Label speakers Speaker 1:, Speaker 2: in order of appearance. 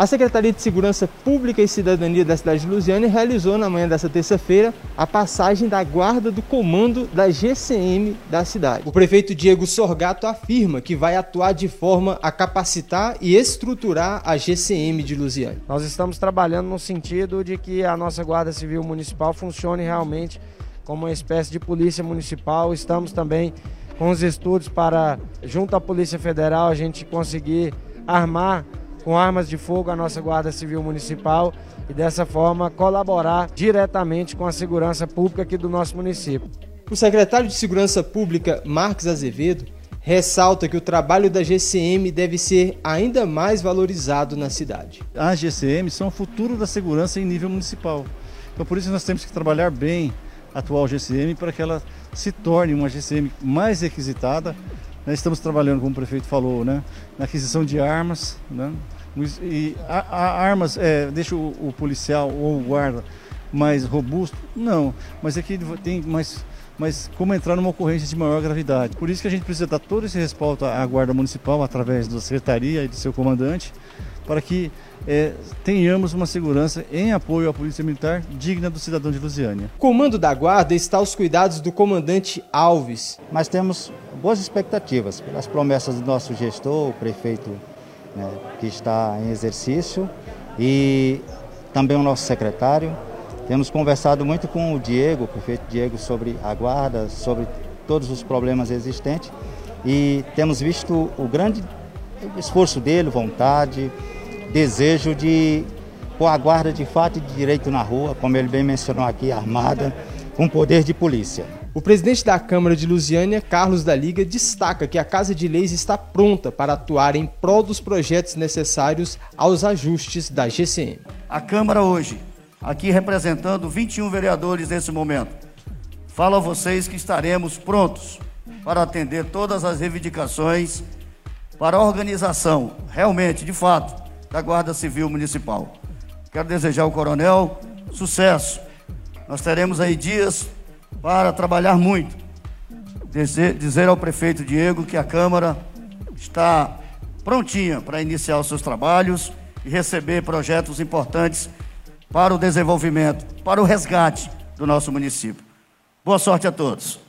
Speaker 1: A Secretaria de Segurança Pública e Cidadania da cidade de Lusiânia realizou na manhã dessa terça-feira a passagem da guarda do comando da GCM da cidade. O prefeito Diego Sorgato afirma que vai atuar de forma a capacitar e estruturar a GCM de Lusiânia.
Speaker 2: Nós estamos trabalhando no sentido de que a nossa Guarda Civil Municipal funcione realmente como uma espécie de polícia municipal. Estamos também com os estudos para, junto à Polícia Federal, a gente conseguir armar com armas de fogo a nossa Guarda Civil Municipal e dessa forma colaborar diretamente com a segurança pública aqui do nosso município.
Speaker 1: O secretário de Segurança Pública, Marcos Azevedo, ressalta que o trabalho da GCM deve ser ainda mais valorizado na cidade.
Speaker 3: As GCM são o futuro da segurança em nível municipal. Então por isso nós temos que trabalhar bem a atual GCM para que ela se torne uma GCM mais requisitada nós estamos trabalhando, como o prefeito falou, né, na aquisição de armas. Né, e a, a armas é, deixa o, o, policial ou o guarda mais robusto? Não, mas aqui é tem mais, mais como entrar numa ocorrência de maior gravidade. Por isso que a gente precisa dar todo esse respaldo à Guarda Municipal através da Secretaria e do seu comandante para que é, tenhamos uma segurança em apoio à Polícia Militar digna do cidadão de Lusiânia.
Speaker 1: O comando da Guarda está aos cuidados do comandante Alves.
Speaker 4: Mas temos boas expectativas pelas promessas do nosso gestor, o prefeito né, que está em exercício, e também o nosso secretário. Temos conversado muito com o Diego, o prefeito Diego, sobre a guarda, sobre todos os problemas existentes e temos visto o grande esforço dele, vontade, desejo de pôr a guarda de fato e de direito na rua, como ele bem mencionou aqui, armada, com poder de polícia.
Speaker 1: O presidente da Câmara de Lusiânia, Carlos da Liga, destaca que a Casa de Leis está pronta para atuar em prol dos projetos necessários aos ajustes da GCM.
Speaker 5: A Câmara hoje, aqui representando 21 vereadores nesse momento, fala a vocês que estaremos prontos para atender todas as reivindicações para a organização, realmente, de fato, da Guarda Civil Municipal. Quero desejar ao coronel sucesso. Nós teremos aí dias para trabalhar muito. Dizer, dizer ao prefeito Diego que a Câmara está prontinha para iniciar os seus trabalhos e receber projetos importantes para o desenvolvimento, para o resgate do nosso município. Boa sorte a todos.